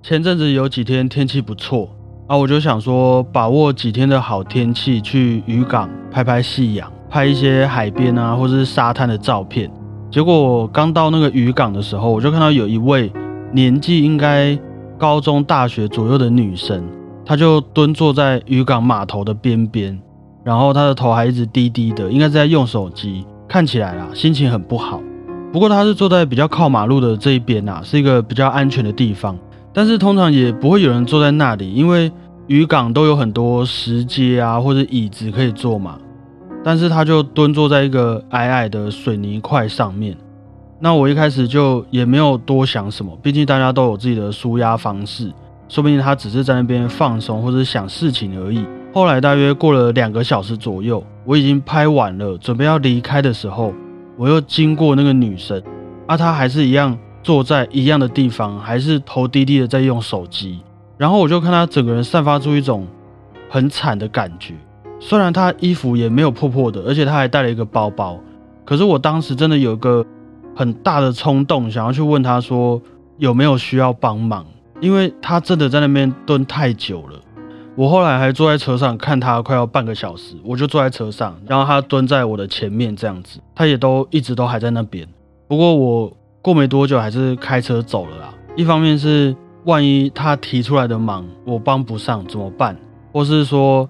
前阵子有几天天气不错啊，我就想说把握几天的好天气去渔港拍拍夕阳，拍一些海边啊或者是沙滩的照片。结果刚到那个渔港的时候，我就看到有一位年纪应该高中、大学左右的女生，她就蹲坐在渔港码头的边边，然后她的头还一直低低的，应该是在用手机，看起来啊心情很不好。不过她是坐在比较靠马路的这一边啊，是一个比较安全的地方。但是通常也不会有人坐在那里，因为渔港都有很多石阶啊或者椅子可以坐嘛。但是他就蹲坐在一个矮矮的水泥块上面。那我一开始就也没有多想什么，毕竟大家都有自己的舒压方式，说不定他只是在那边放松或者想事情而已。后来大约过了两个小时左右，我已经拍完了，准备要离开的时候，我又经过那个女生，啊，她还是一样坐在一样的地方，还是头低低的在用手机。然后我就看他整个人散发出一种很惨的感觉。虽然他衣服也没有破破的，而且他还带了一个包包，可是我当时真的有一个很大的冲动，想要去问他说有没有需要帮忙，因为他真的在那边蹲太久了。我后来还坐在车上看他快要半个小时，我就坐在车上，然后他蹲在我的前面这样子，他也都一直都还在那边。不过我过没多久还是开车走了啦。一方面是万一他提出来的忙我帮不上怎么办，或是说。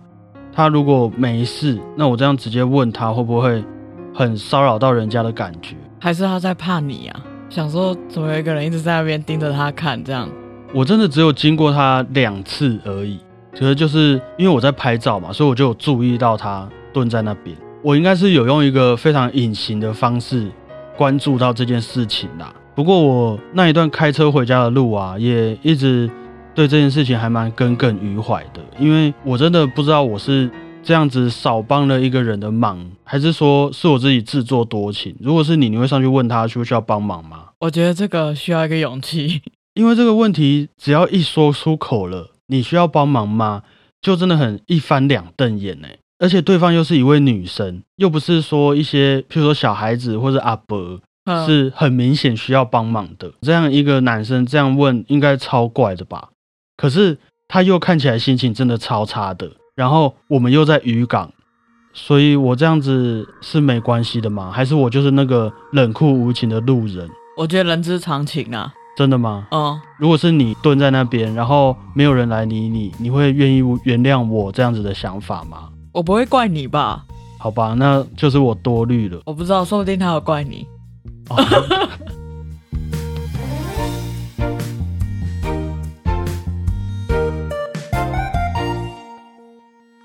他如果没事，那我这样直接问他会不会很骚扰到人家的感觉？还是他在怕你啊？想说怎么有一个人一直在那边盯着他看？这样，我真的只有经过他两次而已。其实就是因为我在拍照嘛，所以我就有注意到他蹲在那边。我应该是有用一个非常隐形的方式关注到这件事情啦。不过我那一段开车回家的路啊，也一直。对这件事情还蛮耿耿于怀的，因为我真的不知道我是这样子少帮了一个人的忙，还是说是我自己自作多情。如果是你，你会上去问他需不需要帮忙吗？我觉得这个需要一个勇气，因为这个问题只要一说出口了，你需要帮忙吗？就真的很一翻两瞪眼哎，而且对方又是一位女生，又不是说一些譬如说小孩子或者阿伯，是很明显需要帮忙的。这样一个男生这样问，应该超怪的吧？可是他又看起来心情真的超差的，然后我们又在渔港，所以我这样子是没关系的吗？还是我就是那个冷酷无情的路人？我觉得人之常情啊。真的吗？嗯。如果是你蹲在那边，然后没有人来理你，你会愿意原谅我这样子的想法吗？我不会怪你吧？好吧，那就是我多虑了。我不知道，说不定他有怪你。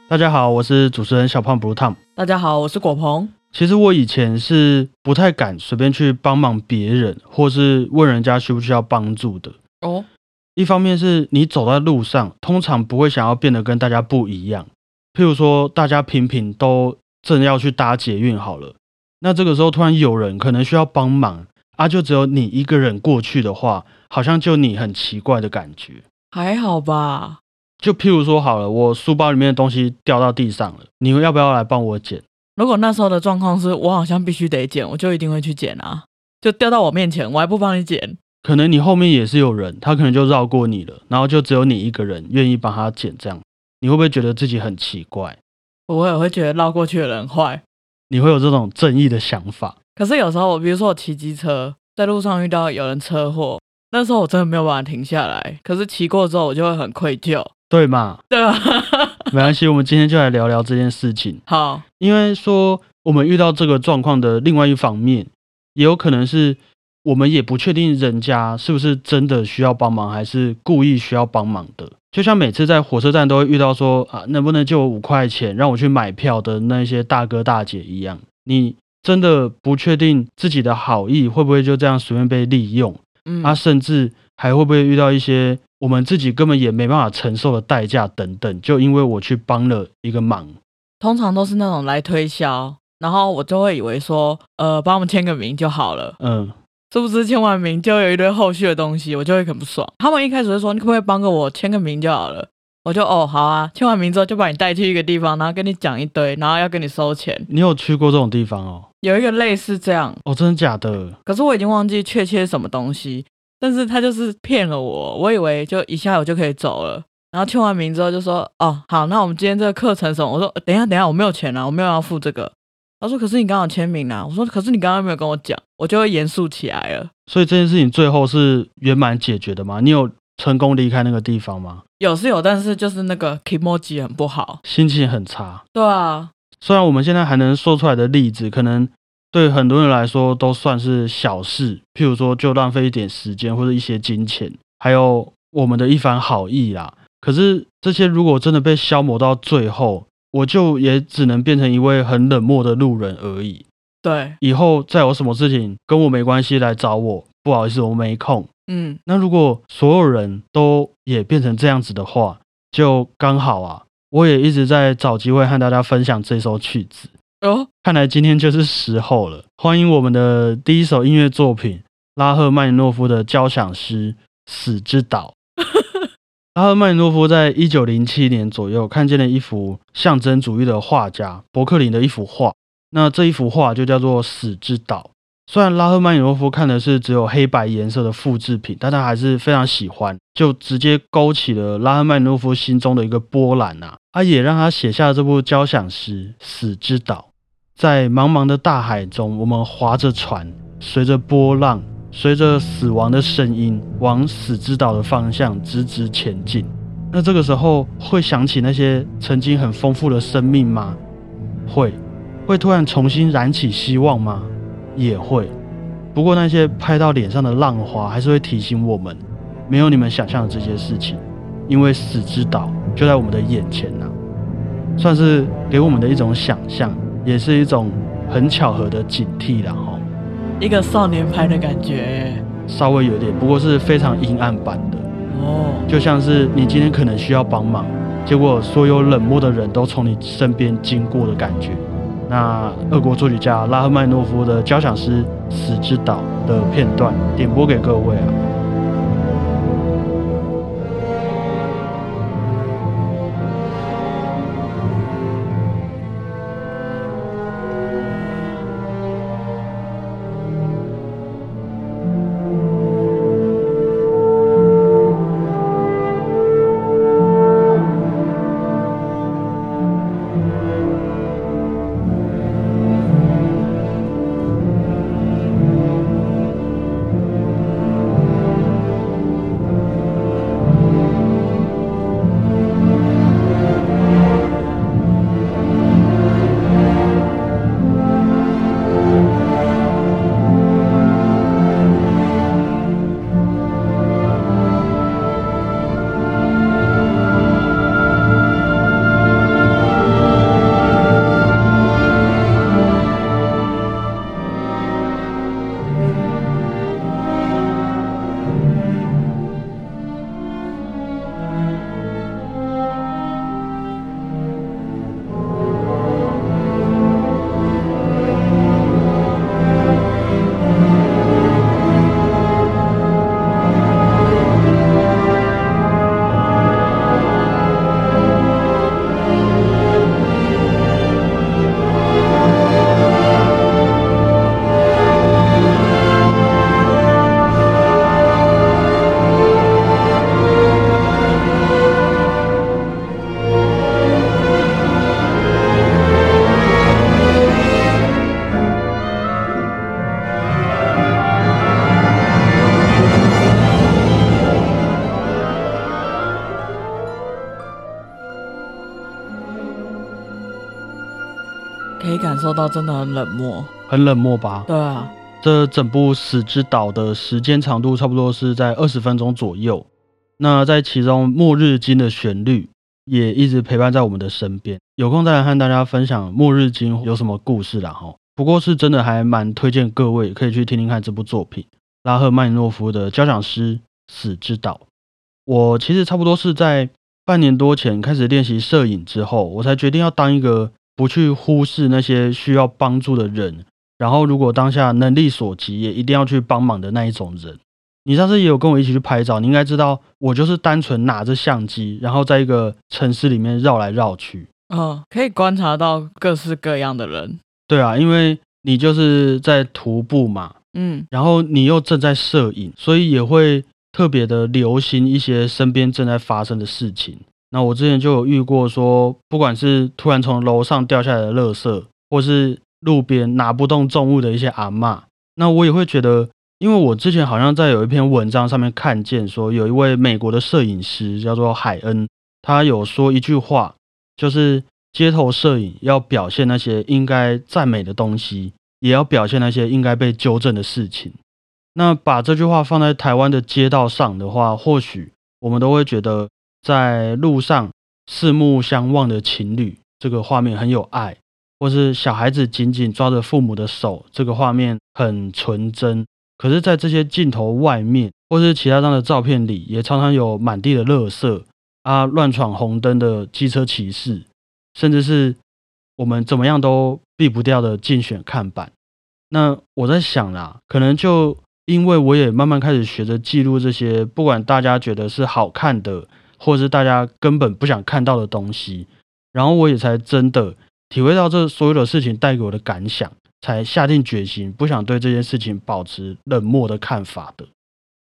大家好，我是主持人小胖 Blue Tom。大家好，我是果鹏。其实我以前是不太敢随便去帮忙别人，或是问人家需不需要帮助的。哦，一方面是你走在路上，通常不会想要变得跟大家不一样。譬如说，大家频频都正要去搭捷运好了，那这个时候突然有人可能需要帮忙啊，就只有你一个人过去的话，好像就你很奇怪的感觉。还好吧。就譬如说好了，我书包里面的东西掉到地上了，你们要不要来帮我捡？如果那时候的状况是我好像必须得捡，我就一定会去捡啊。就掉到我面前，我还不帮你捡？可能你后面也是有人，他可能就绕过你了，然后就只有你一个人愿意帮他捡，这样你会不会觉得自己很奇怪？我也会觉得绕过去的人坏。你会有这种正义的想法？可是有时候我，比如说我骑机车在路上遇到有人车祸，那时候我真的没有办法停下来。可是骑过之后，我就会很愧疚。对嘛？对啊，没关系，我们今天就来聊聊这件事情。好，因为说我们遇到这个状况的另外一方面，也有可能是我们也不确定人家是不是真的需要帮忙，还是故意需要帮忙的。就像每次在火车站都会遇到说啊，能不能借我五块钱让我去买票的那些大哥大姐一样，你真的不确定自己的好意会不会就这样随便被利用？嗯，啊，甚至还会不会遇到一些。我们自己根本也没办法承受的代价等等，就因为我去帮了一个忙，通常都是那种来推销，然后我就会以为说，呃，帮我们签个名就好了，嗯，是不是签完名就有一堆后续的东西，我就会很不爽。他们一开始就说，你可不可以帮个我签个名就好了？我就哦，好啊，签完名之后就把你带去一个地方，然后跟你讲一堆，然后要跟你收钱。你有去过这种地方哦？有一个类似这样哦，真的假的？可是我已经忘记确切什么东西。但是他就是骗了我，我以为就一下我就可以走了。然后签完名之后就说：“哦，好，那我们今天这个课程什么？”我说：“等一下，等一下，我没有钱了，我没有要付这个。”他说：“可是你刚好签名啊。”我说：“可是你刚刚没有跟我讲，我就会严肃起来了。”所以这件事情最后是圆满解决的吗？你有成功离开那个地方吗？有是有，但是就是那个 emoji 很不好，心情很差。对啊，虽然我们现在还能说出来的例子，可能对很多人来说都算是小事，譬如说就浪费一点时间或者一些金钱，还有我们的一番好意啦。可是这些如果真的被消磨到最后，我就也只能变成一位很冷漠的路人而已。对，以后再有什么事情跟我没关系来找我，不好意思，我没空。嗯，那如果所有人都也变成这样子的话，就刚好啊。我也一直在找机会和大家分享这首曲子哦。看来今天就是时候了。欢迎我们的第一首音乐作品——拉赫曼尼诺夫的交响诗《死之岛》。拉赫曼尼诺夫在一九零七年左右看见了一幅象征主义的画家伯克林的一幅画，那这一幅画就叫做《死之岛》。虽然拉赫曼尼诺夫看的是只有黑白颜色的复制品，但他还是非常喜欢，就直接勾起了拉赫曼尼诺夫心中的一个波澜呐。他也让他写下了这部交响诗《死之岛》。在茫茫的大海中，我们划着船，随着波浪。随着死亡的声音往死之岛的方向直直前进，那这个时候会想起那些曾经很丰富的生命吗？会，会突然重新燃起希望吗？也会。不过那些拍到脸上的浪花还是会提醒我们，没有你们想象的这些事情，因为死之岛就在我们的眼前呐。算是给我们的一种想象，也是一种很巧合的警惕了哈。一个少年派的感觉，稍微有点，不过是非常阴暗版的哦，就像是你今天可能需要帮忙，结果所有冷漠的人都从你身边经过的感觉。那俄国作曲家拉赫曼诺夫的交响诗《死之岛》的片段，点播给各位啊。受到真的很冷漠，很冷漠吧？对啊，这整部《死之岛》的时间长度差不多是在二十分钟左右。那在其中，《末日经》的旋律也一直陪伴在我们的身边。有空再来和大家分享《末日经》有什么故事啦哈。不过是真的还蛮推荐各位可以去听听看这部作品——拉赫曼尼诺夫的交响诗《死之岛》。我其实差不多是在半年多前开始练习摄影之后，我才决定要当一个。不去忽视那些需要帮助的人，然后如果当下能力所及，也一定要去帮忙的那一种人。你上次也有跟我一起去拍照，你应该知道，我就是单纯拿着相机，然后在一个城市里面绕来绕去。嗯，可以观察到各式各样的人。对啊，因为你就是在徒步嘛，嗯，然后你又正在摄影，所以也会特别的留心一些身边正在发生的事情。那我之前就有遇过，说不管是突然从楼上掉下来的垃圾，或是路边拿不动重物的一些阿嬷，那我也会觉得，因为我之前好像在有一篇文章上面看见，说有一位美国的摄影师叫做海恩，他有说一句话，就是街头摄影要表现那些应该赞美的东西，也要表现那些应该被纠正的事情。那把这句话放在台湾的街道上的话，或许我们都会觉得。在路上四目相望的情侣，这个画面很有爱；或是小孩子紧紧抓着父母的手，这个画面很纯真。可是，在这些镜头外面，或是其他张的照片里，也常常有满地的垃圾啊，乱闯红灯的机车骑士，甚至是我们怎么样都避不掉的竞选看板。那我在想啦，可能就因为我也慢慢开始学着记录这些，不管大家觉得是好看的。或者是大家根本不想看到的东西，然后我也才真的体会到这所有的事情带给我的感想，才下定决心不想对这件事情保持冷漠的看法的。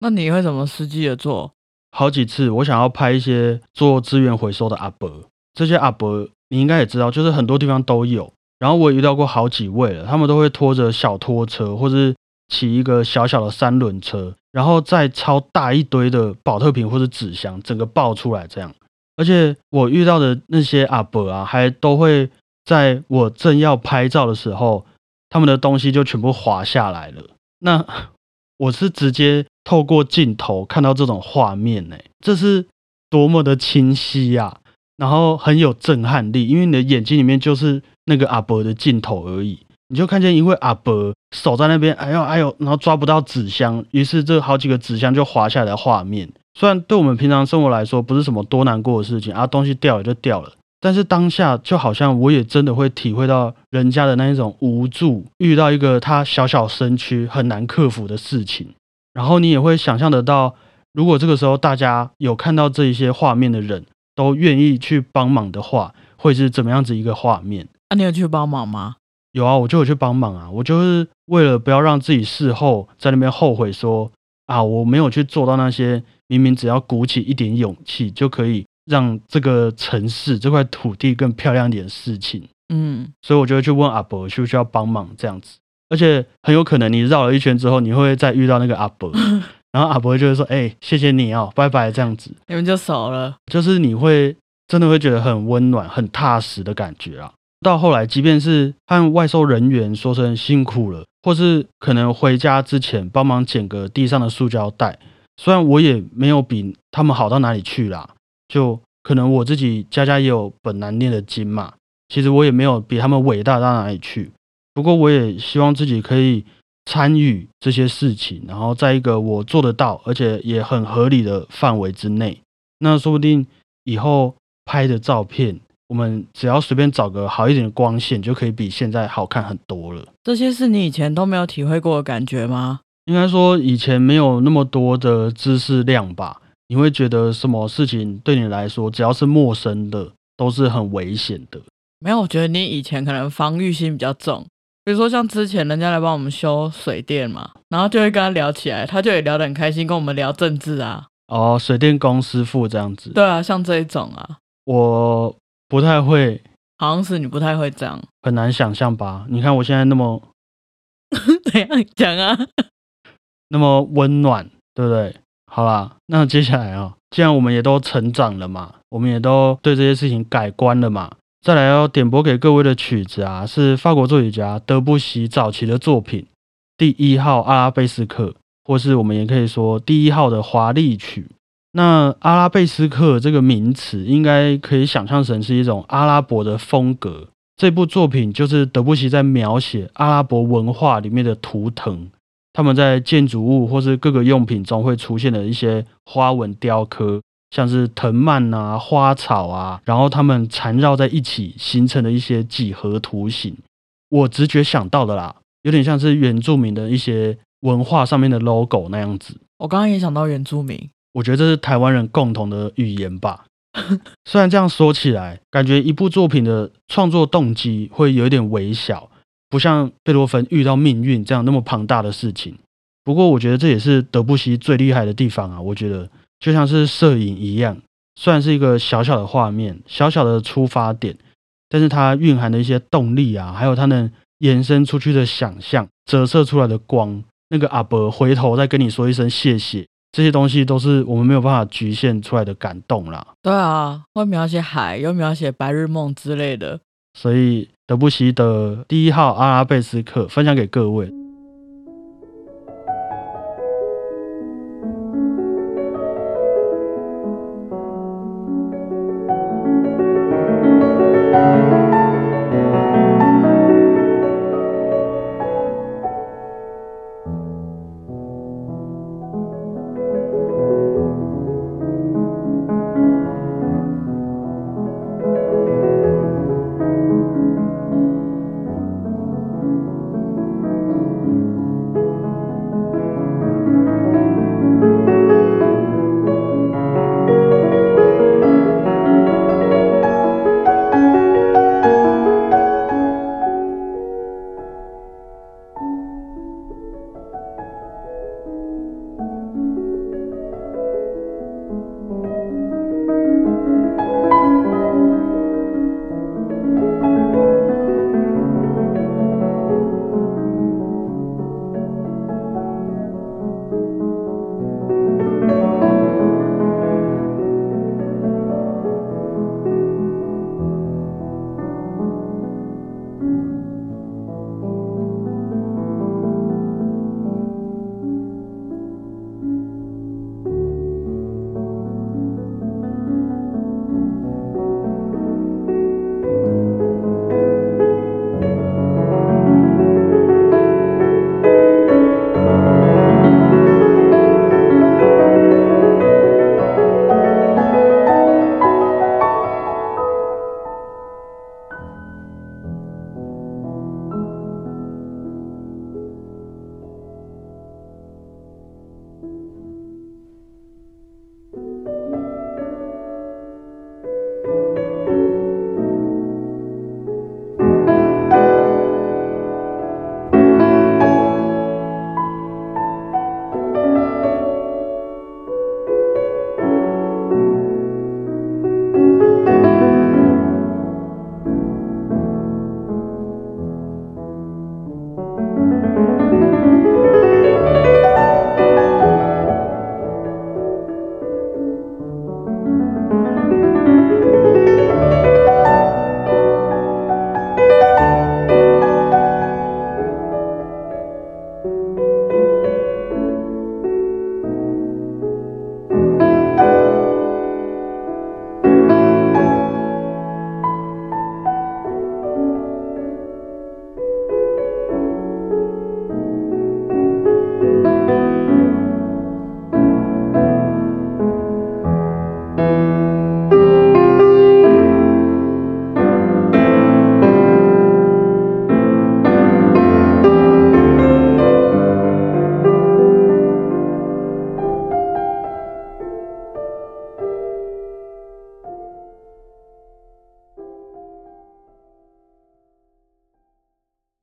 那你会怎么实际的做？好几次我想要拍一些做资源回收的阿伯，这些阿伯你应该也知道，就是很多地方都有。然后我也遇到过好几位了，他们都会拖着小拖车，或是骑一个小小的三轮车。然后再超大一堆的保特瓶或者纸箱，整个爆出来这样。而且我遇到的那些阿伯啊，还都会在我正要拍照的时候，他们的东西就全部滑下来了。那 我是直接透过镜头看到这种画面呢，这是多么的清晰呀！然后很有震撼力，因为你的眼睛里面就是那个阿伯的镜头而已。你就看见一位阿伯手在那边，哎呦哎呦，然后抓不到纸箱，于是这好几个纸箱就滑下来的画面。虽然对我们平常生活来说不是什么多难过的事情啊，东西掉了就掉了，但是当下就好像我也真的会体会到人家的那一种无助，遇到一个他小小身躯很难克服的事情，然后你也会想象得到，如果这个时候大家有看到这一些画面的人都愿意去帮忙的话，会是怎么样子一个画面？那你有去帮忙吗？有啊，我就有去帮忙啊。我就是为了不要让自己事后在那边后悔，说啊，我没有去做到那些明明只要鼓起一点勇气就可以让这个城市这块土地更漂亮点的事情。嗯，所以我就会去问阿伯需不需要帮忙这样子。而且很有可能你绕了一圈之后，你会再遇到那个阿伯，然后阿伯就会说：“哎，谢谢你哦，拜拜。”这样子，你们就熟了。就是你会真的会觉得很温暖、很踏实的感觉啊。到后来，即便是和外售人员说声辛苦了，或是可能回家之前帮忙捡个地上的塑胶袋，虽然我也没有比他们好到哪里去啦，就可能我自己家家也有本难念的经嘛，其实我也没有比他们伟大到哪里去。不过我也希望自己可以参与这些事情，然后在一个我做得到而且也很合理的范围之内，那说不定以后拍的照片。我们只要随便找个好一点的光线，就可以比现在好看很多了。这些是你以前都没有体会过的感觉吗？应该说以前没有那么多的知识量吧。你会觉得什么事情对你来说，只要是陌生的，都是很危险的。没有，我觉得你以前可能防御心比较重。比如说像之前人家来帮我们修水电嘛，然后就会跟他聊起来，他就也聊得很开心，跟我们聊政治啊。哦，水电工师傅这样子。对啊，像这一种啊，我。不太会，好像是你不太会这样，很难想象吧？你看我现在那么 怎样讲啊？那么温暖，对不对？好啦，那接下来啊，既然我们也都成长了嘛，我们也都对这些事情改观了嘛，再来要点播给各位的曲子啊，是法国作曲家德布西早期的作品《第一号阿拉贝斯克》，或是我们也可以说第一号的华丽曲。那阿拉贝斯克这个名词，应该可以想象成是一种阿拉伯的风格。这部作品就是德布西在描写阿拉伯文化里面的图腾，他们在建筑物或是各个用品中会出现的一些花纹雕刻，像是藤蔓啊、花草啊，然后它们缠绕在一起形成的一些几何图形。我直觉想到的啦，有点像是原住民的一些文化上面的 logo 那样子。我刚刚也想到原住民。我觉得这是台湾人共同的语言吧。虽然这样说起来，感觉一部作品的创作动机会有一点微小，不像贝多芬遇到命运这样那么庞大的事情。不过我觉得这也是德布西最厉害的地方啊！我觉得就像是摄影一样，虽然是一个小小的画面、小小的出发点，但是它蕴含的一些动力啊，还有它能延伸出去的想象、折射出来的光，那个阿伯回头再跟你说一声谢谢，这些东西都是我们没有办法局限出来的感动啦。对啊，会描写海，又描写白日梦之类的。所以德布西的第一号阿拉贝斯克分享给各位。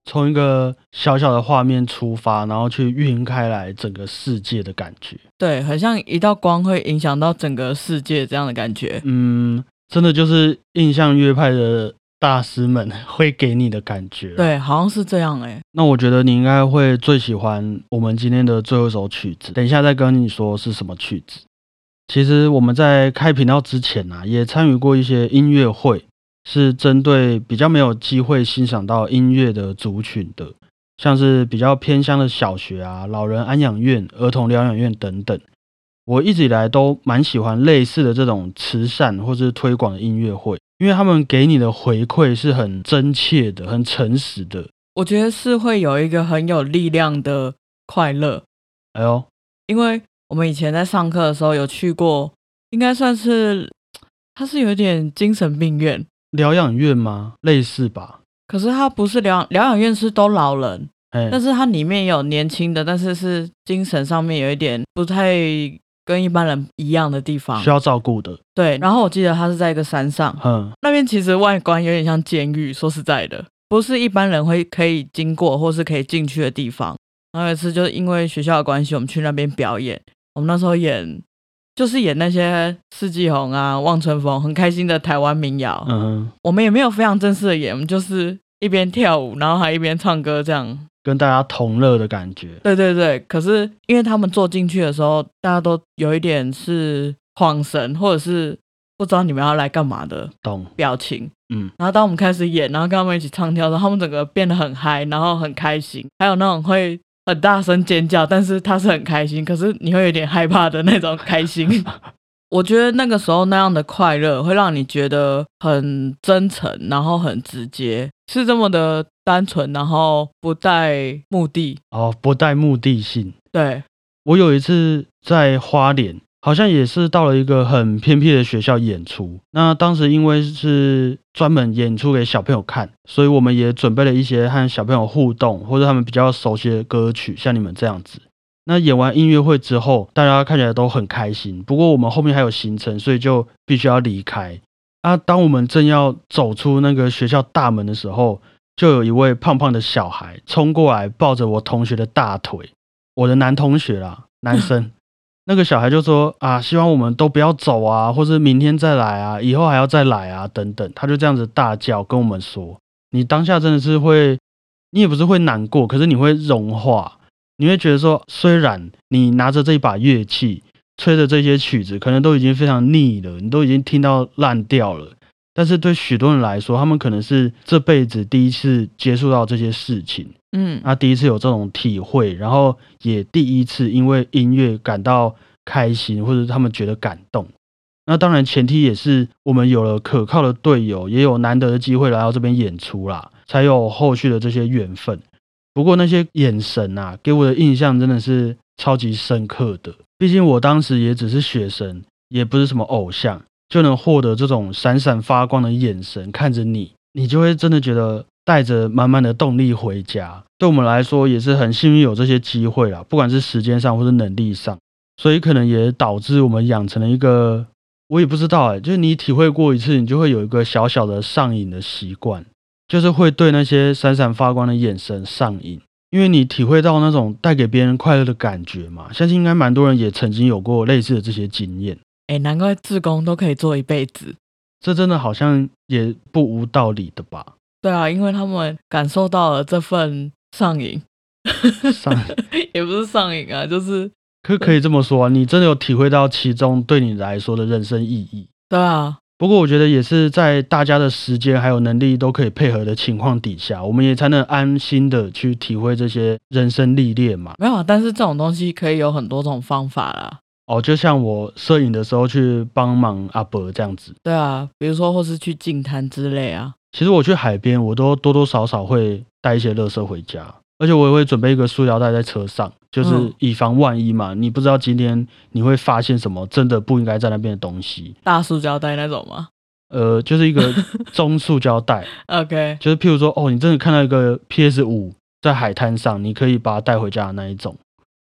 从一个小小的画面出发，然后去晕开来整个世界的感觉，对，很像一道光会影响到整个世界这样的感觉。嗯，真的就是印象乐派的大师们会给你的感觉。对，好像是这样哎。那我觉得你应该会最喜欢我们今天的最后一首曲子，等一下再跟你说是什么曲子。其实我们在开频道之前啊，也参与过一些音乐会。是针对比较没有机会欣赏到音乐的族群的，像是比较偏乡的小学啊、老人安养院、儿童疗养院等等。我一直以来都蛮喜欢类似的这种慈善或是推广的音乐会，因为他们给你的回馈是很真切的、很诚实的。我觉得是会有一个很有力量的快乐。哎呦，因为我们以前在上课的时候有去过，应该算是它是有点精神病院。疗养院吗？类似吧。可是它不是疗疗养院，是都老人。但是它里面有年轻的，但是是精神上面有一点不太跟一般人一样的地方，需要照顾的。对。然后我记得它是在一个山上，嗯，那边其实外观有点像监狱。说实在的，不是一般人会可以经过或是可以进去的地方。然后有一次就是因为学校的关系，我们去那边表演。我们那时候演就是演那些四季红啊、望春风，很开心的台湾民谣。嗯，我们也没有非常正式的演，我们就是一边跳舞，然后还一边唱歌，这样跟大家同乐的感觉。对对对，可是因为他们坐进去的时候，大家都有一点是恍神，或者是。不知道你们要来干嘛的，懂表情，嗯，然后当我们开始演，然后跟他们一起唱跳的时候，他们整个变得很嗨，然后很开心，还有那种会很大声尖叫，但是他是很开心，可是你会有点害怕的那种开心。我觉得那个时候那样的快乐会让你觉得很真诚，然后很直接，是这么的单纯，然后不带目的哦，不带目的性。对我有一次在花莲。好像也是到了一个很偏僻的学校演出。那当时因为是专门演出给小朋友看，所以我们也准备了一些和小朋友互动或者他们比较熟悉的歌曲，像你们这样子。那演完音乐会之后，大家看起来都很开心。不过我们后面还有行程，所以就必须要离开。啊，当我们正要走出那个学校大门的时候，就有一位胖胖的小孩冲过来，抱着我同学的大腿，我的男同学啦，男生。那个小孩就说啊，希望我们都不要走啊，或者明天再来啊，以后还要再来啊，等等。他就这样子大叫跟我们说，你当下真的是会，你也不是会难过，可是你会融化，你会觉得说，虽然你拿着这一把乐器，吹的这些曲子，可能都已经非常腻了，你都已经听到烂掉了，但是对许多人来说，他们可能是这辈子第一次接触到这些事情。嗯，那第一次有这种体会，然后也第一次因为音乐感到开心，或者他们觉得感动。那当然前提也是我们有了可靠的队友，也有难得的机会来到这边演出啦，才有后续的这些缘分。不过那些眼神啊，给我的印象真的是超级深刻的。毕竟我当时也只是学生，也不是什么偶像，就能获得这种闪闪发光的眼神看着你，你就会真的觉得。带着满满的动力回家，对我们来说也是很幸运有这些机会啦，不管是时间上或是能力上，所以可能也导致我们养成了一个，我也不知道哎，就是你体会过一次，你就会有一个小小的上瘾的习惯，就是会对那些闪闪发光的眼神上瘾，因为你体会到那种带给别人快乐的感觉嘛。相信应该蛮多人也曾经有过类似的这些经验。哎，难怪自工都可以做一辈子，这真的好像也不无道理的吧。对啊，因为他们感受到了这份上瘾，上 也不是上瘾啊，就是可可以这么说啊，你真的有体会到其中对你来说的人生意义。对啊，不过我觉得也是在大家的时间还有能力都可以配合的情况底下，我们也才能安心的去体会这些人生历练嘛。没有，但是这种东西可以有很多种方法啦。哦，就像我摄影的时候去帮忙阿伯这样子。对啊，比如说或是去净滩之类啊。其实我去海边，我都多多少少会带一些垃圾回家，而且我也会准备一个塑料袋在车上，就是以防万一嘛。你不知道今天你会发现什么真的不应该在那边的东西。大塑胶袋那种吗？呃，就是一个 中塑胶袋。OK，就是譬如说，哦，你真的看到一个 PS 五在海滩上，你可以把它带回家的那一种。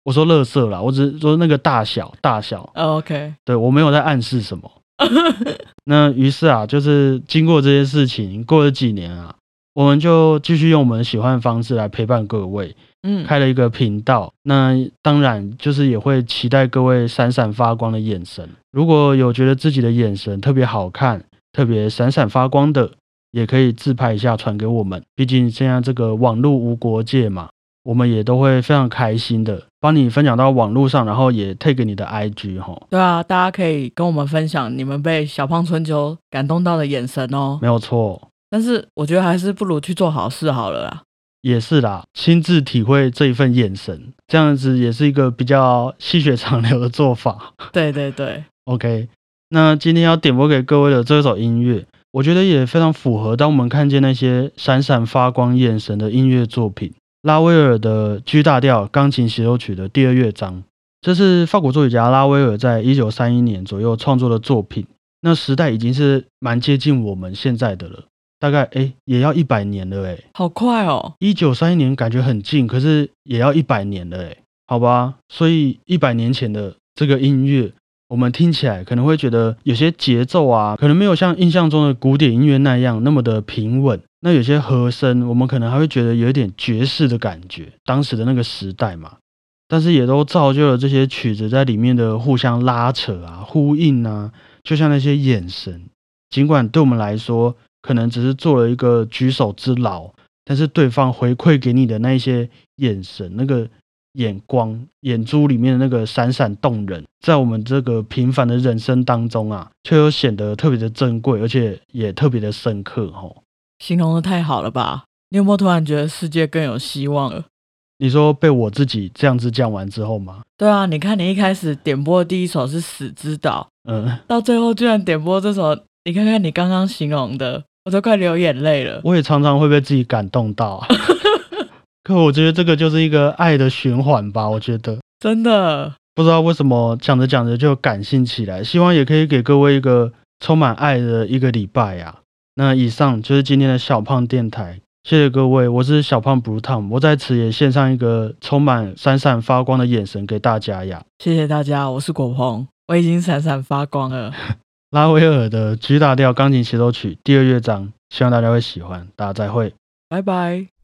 我说乐色啦，我只是说那个大小大小。OK，对我没有在暗示什么。那于是啊，就是经过这些事情，过了几年啊，我们就继续用我们喜欢的方式来陪伴各位，嗯，开了一个频道。那当然就是也会期待各位闪闪发光的眼神。如果有觉得自己的眼神特别好看、特别闪闪发光的，也可以自拍一下传给我们。毕竟现在这个网络无国界嘛。我们也都会非常开心的帮你分享到网络上，然后也 take 你的 IG 哈。对啊，大家可以跟我们分享你们被小胖春秋感动到的眼神哦。没有错，但是我觉得还是不如去做好事好了啦。也是啦，亲自体会这一份眼神，这样子也是一个比较细水长流的做法。对对对，OK。那今天要点播给各位的这首音乐，我觉得也非常符合当我们看见那些闪闪发光眼神的音乐作品。拉威尔的 G 大调钢琴协奏曲的第二乐章，这是法国作曲家拉威尔在一九三一年左右创作的作品。那时代已经是蛮接近我们现在的了，大概哎也要一百年了哎，好快哦！一九三一年感觉很近，可是也要一百年了哎，好吧。所以一百年前的这个音乐，我们听起来可能会觉得有些节奏啊，可能没有像印象中的古典音乐那样那么的平稳。那有些和声，我们可能还会觉得有一点爵士的感觉，当时的那个时代嘛。但是也都造就了这些曲子在里面的互相拉扯啊、呼应啊，就像那些眼神，尽管对我们来说可能只是做了一个举手之劳，但是对方回馈给你的那些眼神、那个眼光、眼珠里面的那个闪闪动人，在我们这个平凡的人生当中啊，却又显得特别的珍贵，而且也特别的深刻。吼，形容的太好了吧？你有没有突然觉得世界更有希望了？你说被我自己这样子讲完之后吗？对啊，你看你一开始点播的第一首是《死之岛》，嗯，到最后居然点播这首，你看看你刚刚形容的，我都快流眼泪了。我也常常会被自己感动到，可我觉得这个就是一个爱的循环吧。我觉得真的不知道为什么讲着讲着就感性起来，希望也可以给各位一个充满爱的一个礼拜呀。那以上就是今天的小胖电台。谢谢各位，我是小胖 Blue Tom，我在此也献上一个充满闪闪发光的眼神给大家呀！谢谢大家，我是果鹏，我已经闪闪发光了。拉威尔的 G 大调钢琴协奏曲第二乐章，希望大家会喜欢，大家再会，拜拜。